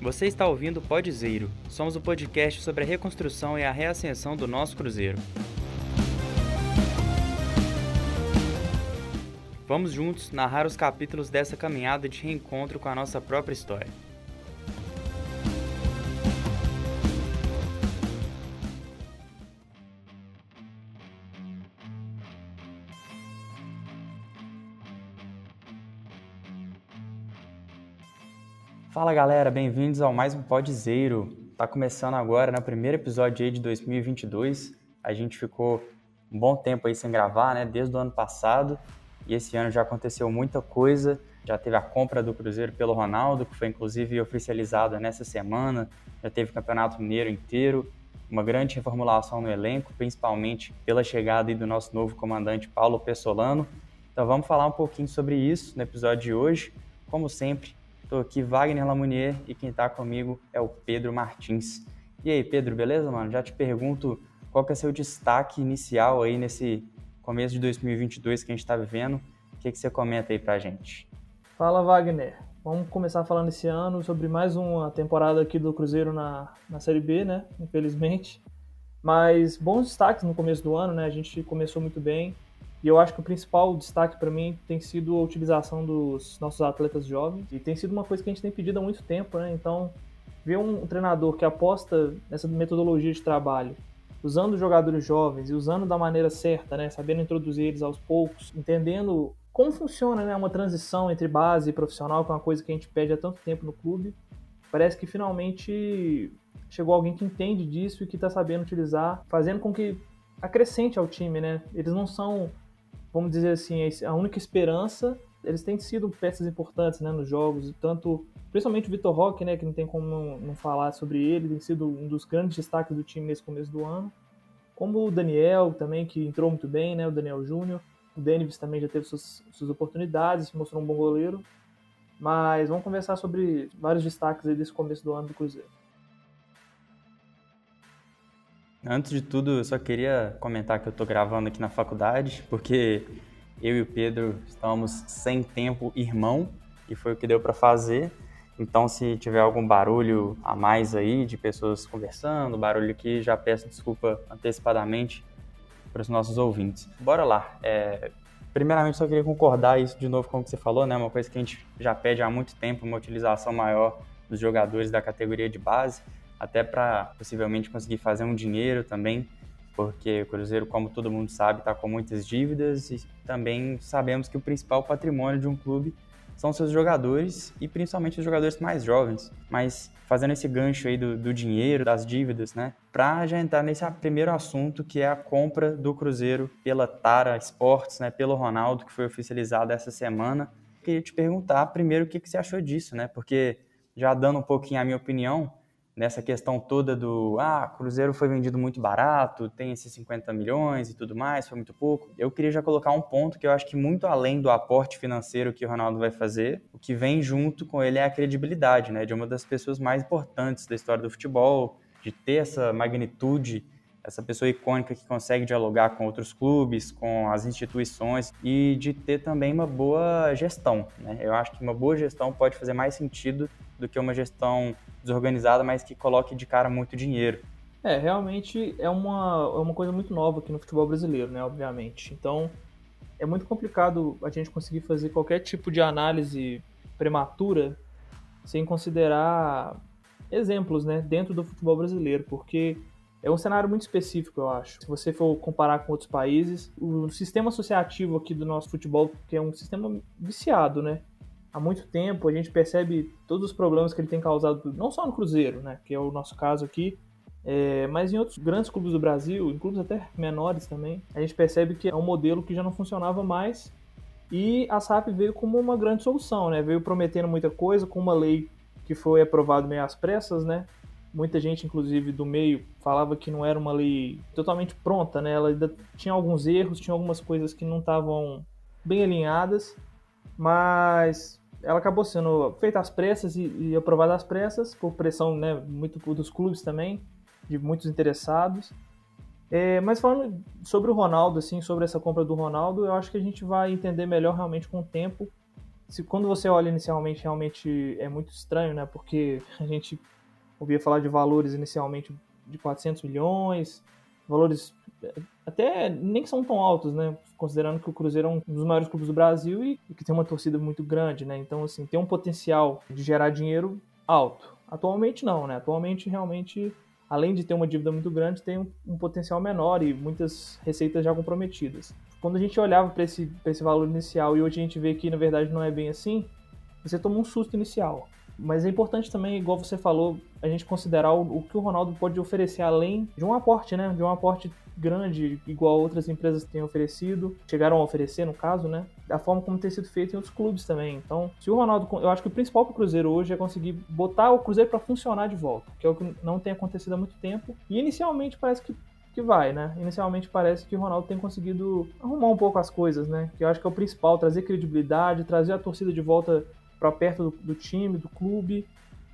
Você está ouvindo o Podzeiro. Somos o podcast sobre a reconstrução e a reascensão do nosso Cruzeiro. Vamos juntos narrar os capítulos dessa caminhada de reencontro com a nossa própria história. Fala galera, bem-vindos ao mais um Podzeiro. Tá começando agora, no né, primeiro episódio aí de 2022. A gente ficou um bom tempo aí sem gravar, né, desde o ano passado. E esse ano já aconteceu muita coisa. Já teve a compra do Cruzeiro pelo Ronaldo, que foi inclusive oficializada nessa semana. Já teve o Campeonato Mineiro inteiro. Uma grande reformulação no elenco, principalmente pela chegada do nosso novo comandante Paulo Pessolano. Então vamos falar um pouquinho sobre isso no episódio de hoje. Como sempre, Estou aqui, Wagner Lamounier, e quem está comigo é o Pedro Martins. E aí, Pedro, beleza, mano? Já te pergunto qual que é seu destaque inicial aí nesse começo de 2022 que a gente está vivendo. O que, que você comenta aí pra gente? Fala, Wagner. Vamos começar falando esse ano sobre mais uma temporada aqui do Cruzeiro na, na Série B, né? Infelizmente. Mas bons destaques no começo do ano, né? A gente começou muito bem. E eu acho que o principal destaque para mim tem sido a utilização dos nossos atletas jovens. E tem sido uma coisa que a gente tem pedido há muito tempo, né? Então, ver um treinador que aposta nessa metodologia de trabalho, usando jogadores jovens e usando da maneira certa, né? Sabendo introduzir eles aos poucos, entendendo como funciona né? uma transição entre base e profissional, que é uma coisa que a gente pede há tanto tempo no clube. Parece que finalmente chegou alguém que entende disso e que está sabendo utilizar, fazendo com que acrescente ao time, né? Eles não são vamos dizer assim, a única esperança. Eles têm sido peças importantes né, nos jogos, tanto principalmente o Vitor Roque, né, que não tem como não, falar sobre ele, tem sido um dos grandes destaques do time nesse começo do ano. Como o Daniel também, que entrou muito bem, né, o Daniel Júnior. O Denis também já teve suas, suas oportunidades, se mostrou um bom goleiro. Mas vamos conversar sobre vários destaques desse começo do ano do Cruzeiro. Antes de tudo, eu só queria comentar que eu estou gravando aqui na faculdade, porque eu e o Pedro estamos sem tempo irmão, e foi o que deu para fazer. Então, se tiver algum barulho a mais aí de pessoas conversando, barulho aqui, já peço desculpa antecipadamente para os nossos ouvintes. Bora lá. É, primeiramente, só queria concordar isso de novo com o que você falou, né? Uma coisa que a gente já pede há muito tempo, uma utilização maior dos jogadores da categoria de base até para possivelmente conseguir fazer um dinheiro também, porque o Cruzeiro, como todo mundo sabe, está com muitas dívidas e também sabemos que o principal patrimônio de um clube são seus jogadores e principalmente os jogadores mais jovens. Mas fazendo esse gancho aí do, do dinheiro, das dívidas, né? Para já entrar nesse primeiro assunto que é a compra do Cruzeiro pela Tara Sports, né? Pelo Ronaldo, que foi oficializada essa semana. Queria te perguntar primeiro o que, que você achou disso, né? Porque já dando um pouquinho a minha opinião, nessa questão toda do ah, Cruzeiro foi vendido muito barato, tem esses 50 milhões e tudo mais, foi muito pouco. Eu queria já colocar um ponto que eu acho que muito além do aporte financeiro que o Ronaldo vai fazer, o que vem junto com ele é a credibilidade, né, de uma das pessoas mais importantes da história do futebol, de ter essa magnitude essa pessoa icônica que consegue dialogar com outros clubes, com as instituições e de ter também uma boa gestão. Né? Eu acho que uma boa gestão pode fazer mais sentido do que uma gestão desorganizada, mas que coloque de cara muito dinheiro. É, realmente é uma, é uma coisa muito nova aqui no futebol brasileiro, né? Obviamente. Então, é muito complicado a gente conseguir fazer qualquer tipo de análise prematura sem considerar exemplos, né, dentro do futebol brasileiro, porque é um cenário muito específico, eu acho. Se você for comparar com outros países, o sistema associativo aqui do nosso futebol, que é um sistema viciado, né? Há muito tempo a gente percebe todos os problemas que ele tem causado, não só no Cruzeiro, né? Que é o nosso caso aqui, é, mas em outros grandes clubes do Brasil, em clubes até menores também, a gente percebe que é um modelo que já não funcionava mais e a SAP veio como uma grande solução, né? Veio prometendo muita coisa com uma lei que foi aprovada meio às pressas, né? Muita gente, inclusive do meio, falava que não era uma lei totalmente pronta, né? Ela ainda tinha alguns erros, tinha algumas coisas que não estavam bem alinhadas, mas ela acabou sendo feita às pressas e, e aprovada às pressas, por pressão né, muito dos clubes também, de muitos interessados. É, mas falando sobre o Ronaldo, assim, sobre essa compra do Ronaldo, eu acho que a gente vai entender melhor realmente com o tempo se, quando você olha inicialmente, realmente é muito estranho, né? Porque a gente ouvia falar de valores inicialmente de 400 milhões, valores até nem são tão altos, né? Considerando que o Cruzeiro é um dos maiores clubes do Brasil e, e que tem uma torcida muito grande, né? Então, assim, tem um potencial de gerar dinheiro alto. Atualmente não, né? Atualmente realmente além de ter uma dívida muito grande, tem um, um, potencial menor e muitas receitas já comprometidas. Quando a gente olhava para esse, esse valor inicial e hoje a gente vê que na verdade não é bem assim, você toma um susto inicial. Mas é importante também, igual você falou, a gente considerar o, o que o Ronaldo pode oferecer além de um aporte, né? De um aporte grande, igual outras empresas têm oferecido, chegaram a oferecer, no caso, né? Da forma como tem sido feito em outros clubes também. Então, se o Ronaldo. Eu acho que o principal para o Cruzeiro hoje é conseguir botar o Cruzeiro para funcionar de volta, que é o que não tem acontecido há muito tempo. E inicialmente parece que que vai, né? Inicialmente parece que o Ronaldo tem conseguido arrumar um pouco as coisas, né? Que eu acho que é o principal, trazer credibilidade, trazer a torcida de volta para perto do, do, time, do clube,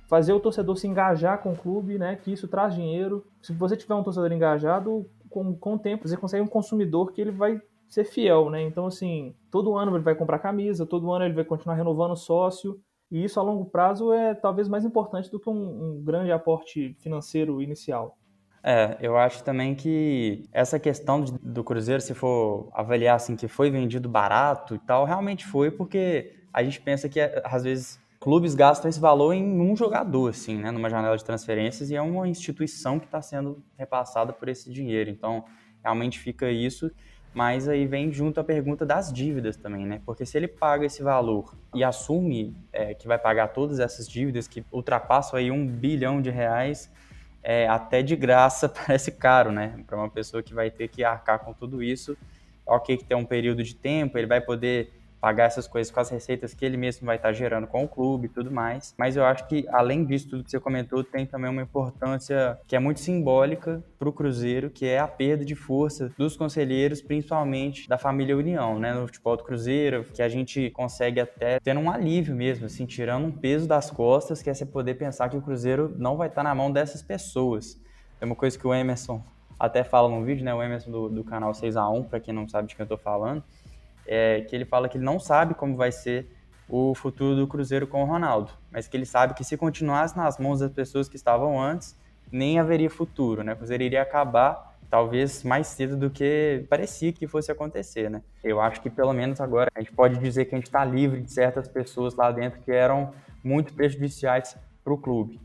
fazer o torcedor se engajar com o clube, né? Que isso traz dinheiro. Se você tiver um torcedor engajado, com, com o tempo você consegue um consumidor que ele vai ser fiel, né? Então, assim, todo ano ele vai comprar camisa, todo ano ele vai continuar renovando o sócio. E isso a longo prazo é talvez mais importante do que um, um grande aporte financeiro inicial. É, eu acho também que essa questão do Cruzeiro, se for avaliar assim que foi vendido barato e tal, realmente foi porque a gente pensa que às vezes clubes gastam esse valor em um jogador, assim, né, numa janela de transferências e é uma instituição que está sendo repassada por esse dinheiro. Então, realmente fica isso. Mas aí vem junto a pergunta das dívidas também, né? Porque se ele paga esse valor e assume é, que vai pagar todas essas dívidas que ultrapassam aí um bilhão de reais, é, até de graça parece caro, né? Para uma pessoa que vai ter que arcar com tudo isso. Ok, que tem um período de tempo, ele vai poder pagar essas coisas com as receitas que ele mesmo vai estar gerando com o clube e tudo mais. Mas eu acho que, além disso, tudo que você comentou, tem também uma importância que é muito simbólica para o Cruzeiro, que é a perda de força dos conselheiros, principalmente da família União, né? No futebol do Cruzeiro, que a gente consegue até ter um alívio mesmo, assim, tirando um peso das costas, que é você poder pensar que o Cruzeiro não vai estar na mão dessas pessoas. É uma coisa que o Emerson até fala no vídeo, né? O Emerson do, do canal 6x1, para quem não sabe de quem eu estou falando é, que ele fala que ele não sabe como vai ser o futuro do Cruzeiro com o Ronaldo, mas que ele sabe que se continuasse nas mãos das pessoas que estavam antes, nem haveria futuro, né? O Cruzeiro iria acabar talvez mais cedo do que parecia que fosse acontecer, né? Eu acho que pelo menos agora a gente pode dizer que a gente está livre de certas pessoas lá dentro que eram muito prejudiciais para o clube.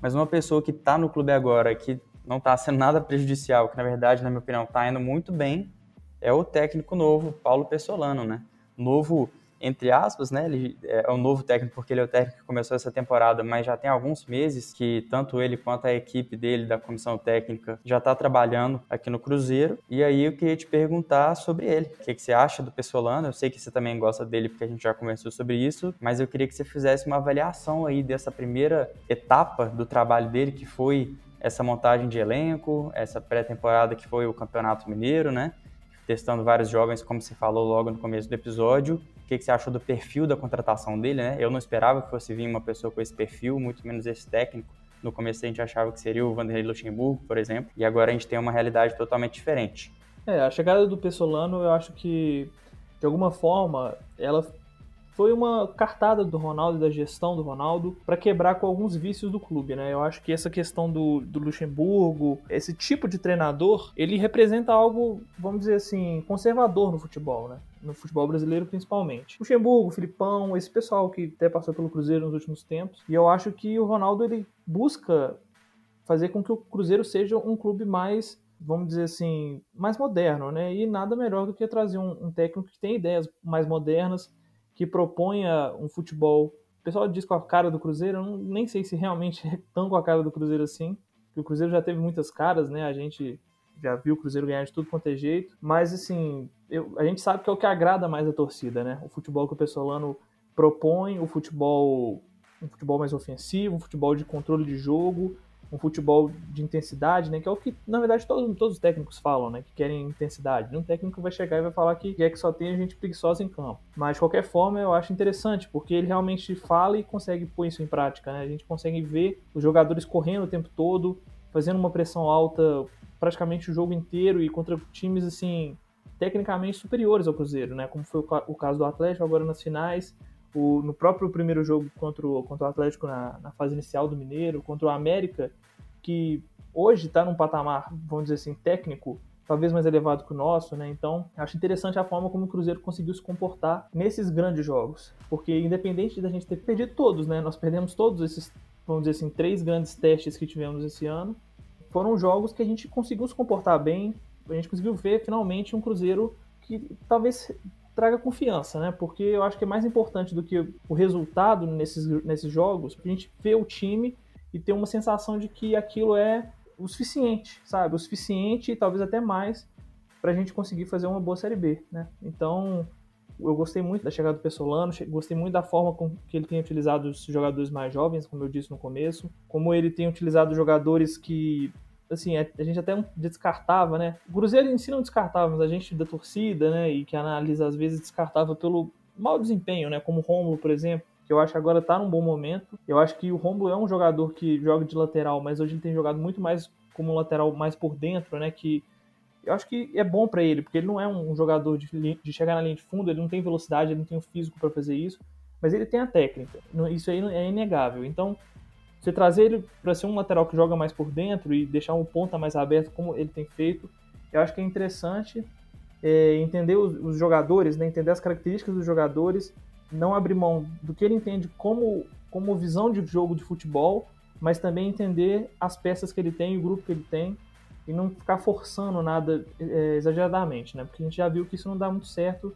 Mas uma pessoa que está no clube agora, que não está sendo nada prejudicial, que na verdade, na minha opinião, está indo muito bem, é o técnico novo, Paulo Pessolano, né? Novo entre aspas, né? Ele é um novo técnico porque ele é o técnico que começou essa temporada, mas já tem alguns meses que tanto ele quanto a equipe dele da comissão técnica já está trabalhando aqui no Cruzeiro. E aí eu queria te perguntar sobre ele. O que, que você acha do Pessolano? Eu sei que você também gosta dele porque a gente já conversou sobre isso, mas eu queria que você fizesse uma avaliação aí dessa primeira etapa do trabalho dele, que foi essa montagem de elenco, essa pré-temporada que foi o Campeonato Mineiro, né? Testando vários jovens, como você falou logo no começo do episódio, o que, que, você achou do perfil da contratação dele, né? Eu não esperava que fosse vir uma pessoa com esse perfil, muito menos esse técnico. No começo a gente achava que seria o Vanderlei Luxemburgo, por exemplo, e agora a gente tem uma realidade totalmente diferente. É, a chegada do Pessolano, eu acho que de alguma forma ela foi uma cartada do Ronaldo e da gestão do Ronaldo para quebrar com alguns vícios do clube, né? Eu acho que essa questão do, do Luxemburgo, esse tipo de treinador, ele representa algo, vamos dizer assim, conservador no futebol, né? No futebol brasileiro principalmente. Luxemburgo, Filipão, esse pessoal que até passou pelo Cruzeiro nos últimos tempos. E eu acho que o Ronaldo ele busca fazer com que o Cruzeiro seja um clube mais vamos dizer assim, mais moderno, né? E nada melhor do que trazer um, um técnico que tem ideias mais modernas, que proponha um futebol. O pessoal diz com a cara do Cruzeiro, eu não, nem sei se realmente é tão com a cara do Cruzeiro assim, porque o Cruzeiro já teve muitas caras, né? A gente já viu o Cruzeiro ganhar de tudo quanto é jeito, mas assim, eu, a gente sabe que é o que agrada mais a torcida, né? O futebol que o Pessolano propõe, o futebol um futebol mais ofensivo, um futebol de controle de jogo, um futebol de intensidade, né? Que é o que, na verdade, todos, todos os técnicos falam, né? Que querem intensidade. Um técnico vai chegar e vai falar que quer que só tenha gente preguiçosa em campo. Mas, de qualquer forma, eu acho interessante, porque ele realmente fala e consegue pôr isso em prática, né? A gente consegue ver os jogadores correndo o tempo todo, fazendo uma pressão alta praticamente o jogo inteiro e contra times assim tecnicamente superiores ao Cruzeiro, né? Como foi o caso do Atlético agora nas finais, o, no próprio primeiro jogo contra o, contra o Atlético na, na fase inicial do Mineiro, contra o América, que hoje está num patamar, vamos dizer assim, técnico talvez mais elevado que o nosso, né? Então, acho interessante a forma como o Cruzeiro conseguiu se comportar nesses grandes jogos, porque independente da gente ter perdido todos, né? Nós perdemos todos esses, vamos dizer assim, três grandes testes que tivemos esse ano. Foram jogos que a gente conseguiu se comportar bem, a gente conseguiu ver finalmente um Cruzeiro que talvez traga confiança, né? Porque eu acho que é mais importante do que o resultado nesses, nesses jogos, a gente ver o time e ter uma sensação de que aquilo é o suficiente, sabe? O suficiente e talvez até mais para a gente conseguir fazer uma boa Série B, né? Então, eu gostei muito da chegada do Pessolano, gostei muito da forma com que ele tem utilizado os jogadores mais jovens, como eu disse no começo, como ele tem utilizado jogadores que assim, a gente até descartava, né? O Cruzeiro em si não descartava, mas a gente da torcida, né, e que analisa às vezes descartava pelo mau desempenho, né, como o Romulo, por exemplo, que eu acho que agora tá num bom momento. Eu acho que o Romulo é um jogador que joga de lateral, mas hoje ele tem jogado muito mais como lateral mais por dentro, né, que eu acho que é bom para ele, porque ele não é um jogador de, de, chegar na linha de fundo, ele não tem velocidade, ele não tem o físico para fazer isso, mas ele tem a técnica. Isso aí é inegável. Então, você trazer ele para ser um lateral que joga mais por dentro e deixar um ponta mais aberto, como ele tem feito, eu acho que é interessante é, entender os, os, jogadores, né, entender as características dos jogadores, não abrir mão do que ele entende como, como visão de jogo de futebol, mas também entender as peças que ele tem, o grupo que ele tem, e não ficar forçando nada é, exageradamente, né? Porque a gente já viu que isso não dá muito certo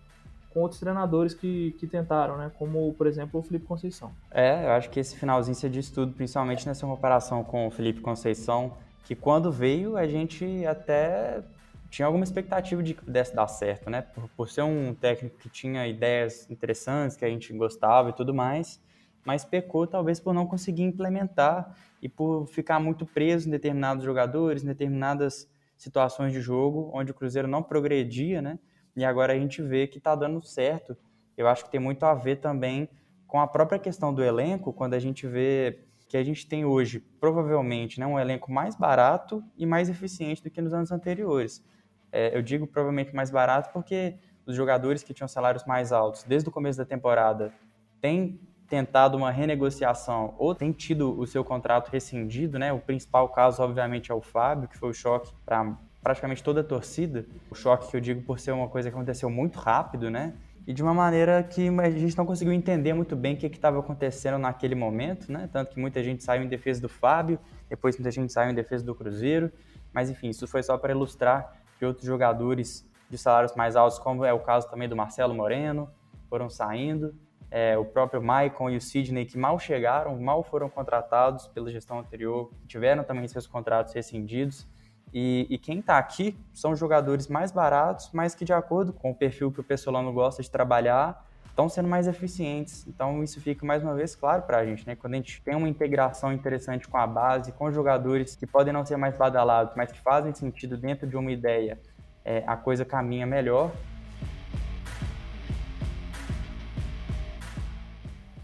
com outros treinadores que, que tentaram, né? Como, por exemplo, o Felipe Conceição. É, eu acho que esse finalzinho você diz tudo, principalmente nessa comparação com o Felipe Conceição, que quando veio a gente até tinha alguma expectativa de que pudesse dar certo, né? Por, por ser um técnico que tinha ideias interessantes, que a gente gostava e tudo mais, mas pecou talvez por não conseguir implementar e por ficar muito preso em determinados jogadores, em determinadas situações de jogo, onde o Cruzeiro não progredia, né? E agora a gente vê que está dando certo. Eu acho que tem muito a ver também com a própria questão do elenco, quando a gente vê que a gente tem hoje, provavelmente, né, um elenco mais barato e mais eficiente do que nos anos anteriores. É, eu digo provavelmente mais barato porque os jogadores que tinham salários mais altos desde o começo da temporada têm tentado uma renegociação ou têm tido o seu contrato rescindido, né? O principal caso, obviamente, é o Fábio, que foi o choque para praticamente toda a torcida. O choque que eu digo por ser uma coisa que aconteceu muito rápido, né? E de uma maneira que a gente não conseguiu entender muito bem o que estava acontecendo naquele momento, né? Tanto que muita gente saiu em defesa do Fábio, depois muita gente saiu em defesa do Cruzeiro. Mas enfim, isso foi só para ilustrar que outros jogadores de salários mais altos, como é o caso também do Marcelo Moreno, foram saindo. É, o próprio Maicon e o Sidney, que mal chegaram, mal foram contratados pela gestão anterior, tiveram também seus contratos rescindidos. E, e quem está aqui são jogadores mais baratos, mas que, de acordo com o perfil que o Pessolano gosta de trabalhar, estão sendo mais eficientes. Então, isso fica mais uma vez claro para a gente, né? Quando a gente tem uma integração interessante com a base, com jogadores que podem não ser mais badalados, mas que fazem sentido dentro de uma ideia, é, a coisa caminha melhor.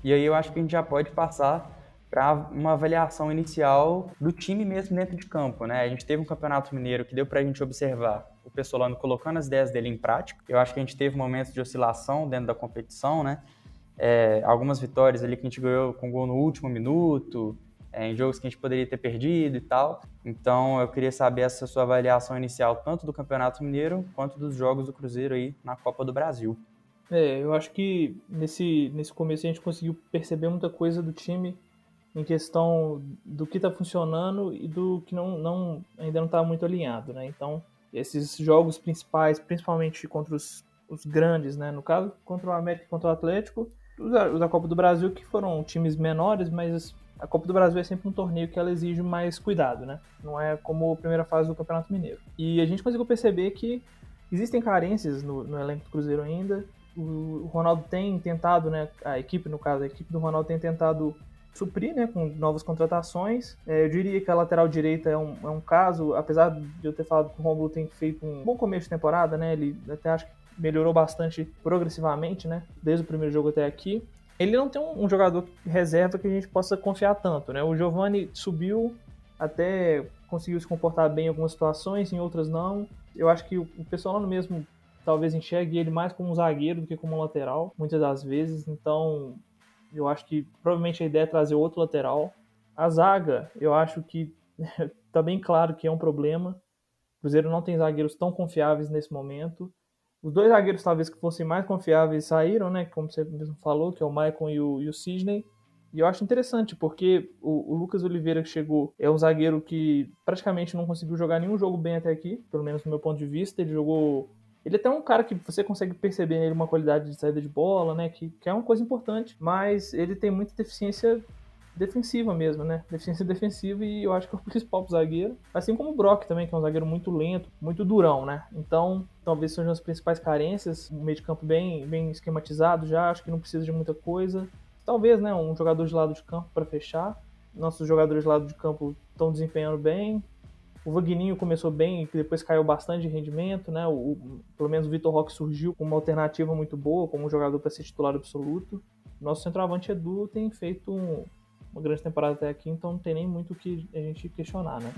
E aí eu acho que a gente já pode passar para uma avaliação inicial do time mesmo dentro de campo, né? A gente teve um campeonato mineiro que deu para a gente observar o Pessolano colocando as ideias dele em prática. Eu acho que a gente teve momentos de oscilação dentro da competição, né? É, algumas vitórias ali que a gente ganhou com gol no último minuto, é, em jogos que a gente poderia ter perdido e tal. Então eu queria saber essa sua avaliação inicial tanto do Campeonato Mineiro quanto dos jogos do Cruzeiro aí na Copa do Brasil. É, eu acho que nesse, nesse começo a gente conseguiu perceber muita coisa do time em questão do que está funcionando e do que não, não ainda não está muito alinhado, né? Então, esses jogos principais, principalmente contra os, os grandes, né? No caso, contra o América e contra o Atlético, os, da Copa do Brasil, que foram times menores, mas a Copa do Brasil é sempre um torneio que ela exige mais cuidado, né? Não é como a primeira fase do Campeonato Mineiro. E a gente conseguiu perceber que existem carências no, no elenco do Cruzeiro ainda. O, o Ronaldo tem tentado, né? A equipe, no caso, a equipe do Ronaldo tem tentado suprir né, com novas contratações. É, eu diria que a lateral direita é um, é um caso, apesar de eu ter falado que o Romulo tem feito um bom começo de temporada, né? Ele até acho que melhorou bastante progressivamente, né? Desde o primeiro jogo até aqui. Ele não tem um, um jogador reserva que a gente possa confiar tanto, né? O Giovani subiu, até conseguiu se comportar bem em algumas situações, em outras não. Eu acho que o pessoal lá no mesmo talvez enxergue ele mais como um zagueiro do que como um lateral, muitas das vezes. Então, eu acho que provavelmente a ideia é trazer outro lateral. A zaga, eu acho que tá bem claro que é um problema. O Cruzeiro não tem zagueiros tão confiáveis nesse momento. Os dois zagueiros, talvez, que fossem mais confiáveis saíram, né? Como você mesmo falou, que é o Maicon e o, e o Sidney. E eu acho interessante, porque o, o, Lucas Oliveira que chegou é um zagueiro que praticamente não conseguiu jogar nenhum jogo bem até aqui, pelo menos no meu ponto de vista. Ele jogou. Ele é até um cara que você consegue perceber nele uma qualidade de saída de bola, né? Que, que é uma coisa importante, mas ele tem muita deficiência defensiva mesmo, né? Deficiência defensiva e eu acho que é o principal zagueiro. Assim como o Brock também, que é um zagueiro muito lento, muito durão, né? Então, talvez sejam as principais carências. Um meio de campo bem, bem esquematizado já, acho que não precisa de muita coisa talvez, né, um jogador de lado de campo para fechar. Nossos jogadores de lado de campo estão desempenhando bem. O Vagninho começou bem e depois caiu bastante de rendimento, né? O, o pelo menos o Vitor Roque surgiu com uma alternativa muito boa, como um jogador para ser titular absoluto. Nosso centroavante Edu tem feito um, uma grande temporada até aqui, então não tem nem muito o que a gente questionar, né?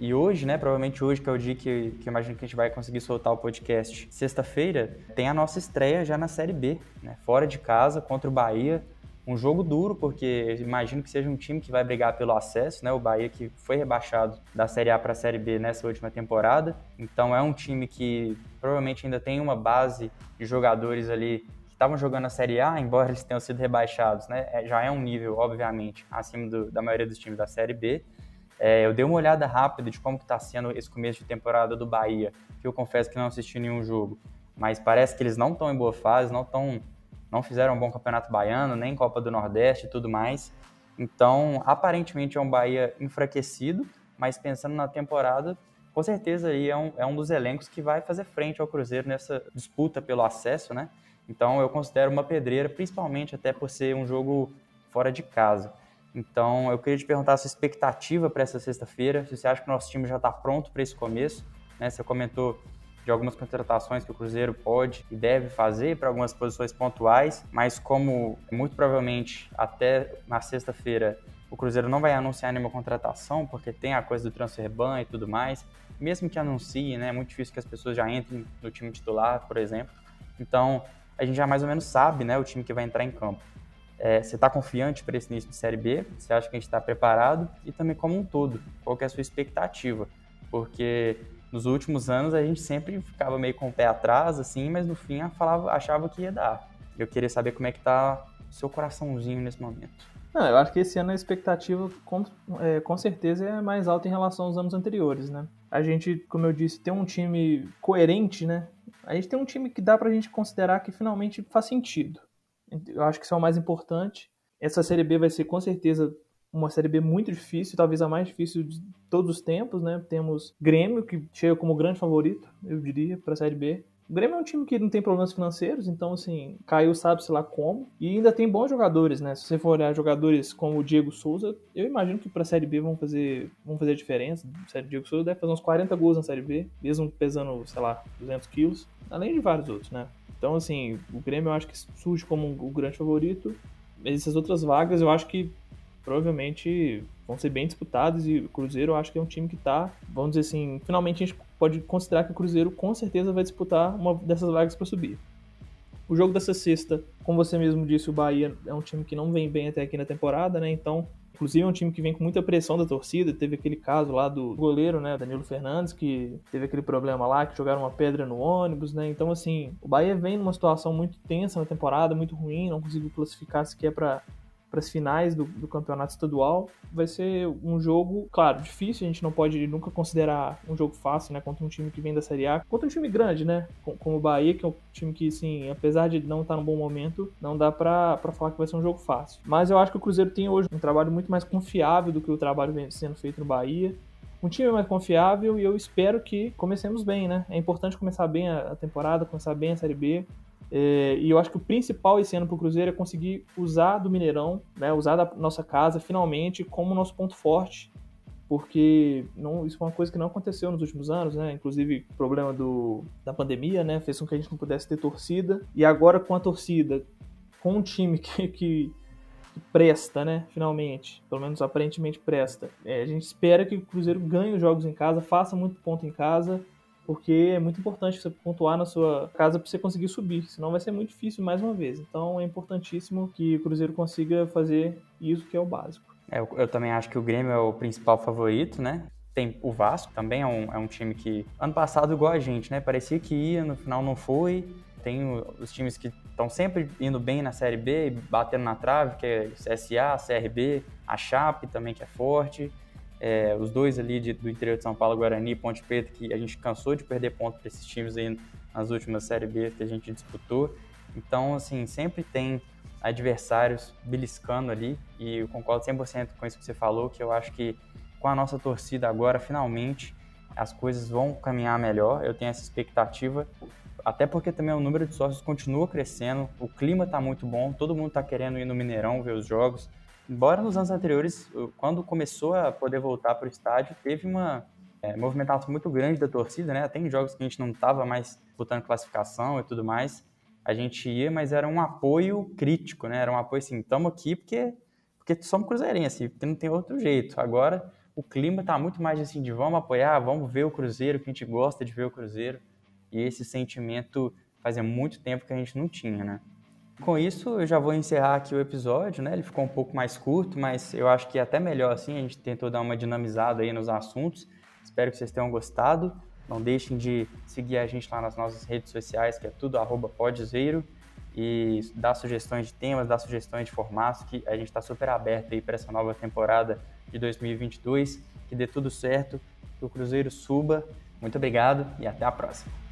E hoje, né, provavelmente hoje, que é o dia que, que eu imagino que a gente vai conseguir soltar o podcast, sexta-feira, tem a nossa estreia já na Série B, né, fora de casa, contra o Bahia. Um jogo duro, porque imagino que seja um time que vai brigar pelo acesso, né? O Bahia que foi rebaixado da Série A para a Série B nessa última temporada. Então é um time que provavelmente ainda tem uma base de jogadores ali que estavam jogando a Série A, embora eles tenham sido rebaixados, né? É, já é um nível, obviamente, acima do, da maioria dos times da Série B. É, eu dei uma olhada rápida de como está sendo esse começo de temporada do Bahia, que eu confesso que não assisti nenhum jogo, mas parece que eles não estão em boa fase, não não fizeram um bom campeonato baiano, nem Copa do Nordeste e tudo mais. Então, aparentemente é um Bahia enfraquecido, mas pensando na temporada, com certeza aí é um, é um dos elencos que vai fazer frente ao Cruzeiro nessa disputa pelo acesso, né? Então eu considero uma pedreira, principalmente até por ser um jogo fora de casa. Então, eu queria te perguntar a sua expectativa para essa sexta-feira, se você acha que o nosso time já está pronto para esse começo. Né? Você comentou de algumas contratações que o Cruzeiro pode e deve fazer para algumas posições pontuais, mas como muito provavelmente até na sexta-feira o Cruzeiro não vai anunciar nenhuma contratação, porque tem a coisa do transfer ban e tudo mais, mesmo que anuncie, né, é muito difícil que as pessoas já entrem no time titular, por exemplo. Então, a gente já mais ou menos sabe, né, o time que vai entrar em campo. É, você está confiante para esse início de Série B? Você acha que a gente está preparado? E também como um todo, qual é a sua expectativa? Porque nos últimos anos a gente sempre ficava meio com o pé atrás, assim, mas no fim falava, achava que ia dar. Eu queria saber como é que está o seu coraçãozinho nesse momento. Não, eu acho que esse ano a expectativa com, é, com certeza é mais alta em relação aos anos anteriores, né? A gente, como eu disse, tem um time coerente, né? A gente tem um time que dá pra gente considerar que finalmente faz sentido. Eu acho que isso é o mais importante. Essa Série B vai ser com certeza uma Série B muito difícil, talvez a mais difícil de todos os tempos, né? Temos Grêmio, que chega como grande favorito, eu diria, para a Série B. O Grêmio é um time que não tem problemas financeiros, então, assim, caiu sabe-se lá como. E ainda tem bons jogadores, né? Se você for olhar jogadores como o Diego Souza, eu imagino que para a Série B vão fazer, vão fazer a diferença. O Diego Souza deve fazer uns 40 gols na Série B, mesmo pesando, sei lá, 200 quilos. Além de vários outros, né? Então, assim, o Grêmio eu acho que surge como o grande favorito. Mas essas outras vagas eu acho que provavelmente vão ser bem disputadas e o Cruzeiro eu acho que é um time que tá, vamos dizer assim, finalmente a gente pode considerar que o Cruzeiro com certeza vai disputar uma dessas vagas para subir. O jogo dessa sexta, como você mesmo disse, o Bahia é um time que não vem bem até aqui na temporada, né? Então Inclusive é um time que vem com muita pressão da torcida. Teve aquele caso lá do goleiro, né, Danilo Fernandes, que teve aquele problema lá, que jogaram uma pedra no ônibus, né? Então, assim, o Bahia vem numa situação muito tensa na temporada, muito ruim, não conseguiu classificar sequer para para as finais do, do, campeonato estadual. Vai ser um jogo, claro, difícil, a gente não pode nunca considerar um jogo fácil, né, contra um time que vem da Série A, contra um time grande, né, como o Bahia, que é um time que, assim, apesar de não estar no bom momento, não dá para falar que vai ser um jogo fácil. Mas eu acho que o Cruzeiro tem hoje um trabalho muito mais confiável do que o trabalho vem sendo feito no Bahia um time mais confiável e eu espero que comecemos bem, né? É importante começar bem a temporada, começar bem a Série B. É, e eu acho que o principal esse ano para o Cruzeiro é conseguir usar do Mineirão, né, usar da nossa casa finalmente como nosso ponto forte, porque não, isso foi uma coisa que não aconteceu nos últimos anos, né? Inclusive o problema do, da pandemia, né, fez com que a gente não pudesse ter torcida. E agora com a torcida com um time que, que, que presta, né? Finalmente, pelo menos aparentemente presta. É, a gente espera que o Cruzeiro ganhe os jogos em casa, faça muito ponto em casa, porque é muito importante você pontuar na sua casa para você conseguir subir, senão vai ser muito difícil mais uma vez. Então é importantíssimo que o Cruzeiro consiga fazer isso que é o básico. É, eu, eu, também acho que o Grêmio é o principal favorito, né? Tem o Vasco, também é um, é um time que, ano passado, igual a gente, né? Parecia que ia, no final não foi. Tem os times que estão sempre indo bem na Série B, batendo na trave, que é CSA, CRB, a Chape também, que é forte é, os dois ali de, do interior de São Paulo, Guarani e Ponte Preta, que a gente cansou de perder ponto para esses times aí nas últimas Série B que a gente disputou. Então, assim, sempre tem adversários beliscando ali e eu concordo 100% com isso que você falou, que eu acho que com a nossa torcida agora, finalmente, as coisas vão caminhar melhor. Eu tenho essa expectativa, até porque também o número de sócios continua crescendo, o clima está muito bom, todo mundo está querendo ir no Mineirão ver os jogos. Embora nos anos anteriores, quando começou a poder voltar para o estádio, teve uma é, movimentação muito grande da torcida, né? Tem jogos que a gente não estava mais disputando classificação e tudo mais. A gente ia, mas era um apoio crítico, né? Era um apoio assim, estamos aqui porque, porque somos cruzeirenses, assim, porque não tem outro jeito. Agora o clima está muito mais assim de vamos apoiar, vamos ver o Cruzeiro, que a gente gosta de ver o Cruzeiro. E esse sentimento fazia muito tempo que a gente não tinha, né? Com isso, eu já vou encerrar aqui o episódio, né? Ele ficou um pouco mais curto, mas eu acho que é até melhor assim. A gente tentou dar uma dinamizada aí nos assuntos. Espero que vocês tenham gostado. Não deixem de seguir a gente lá nas nossas redes sociais, que é tudo arroba podzeiro. E dar sugestões de temas, dar sugestões de formatos, que a gente está super aberto aí para essa nova temporada de 2022. Que dê tudo certo, que o Cruzeiro suba. Muito obrigado e até a próxima.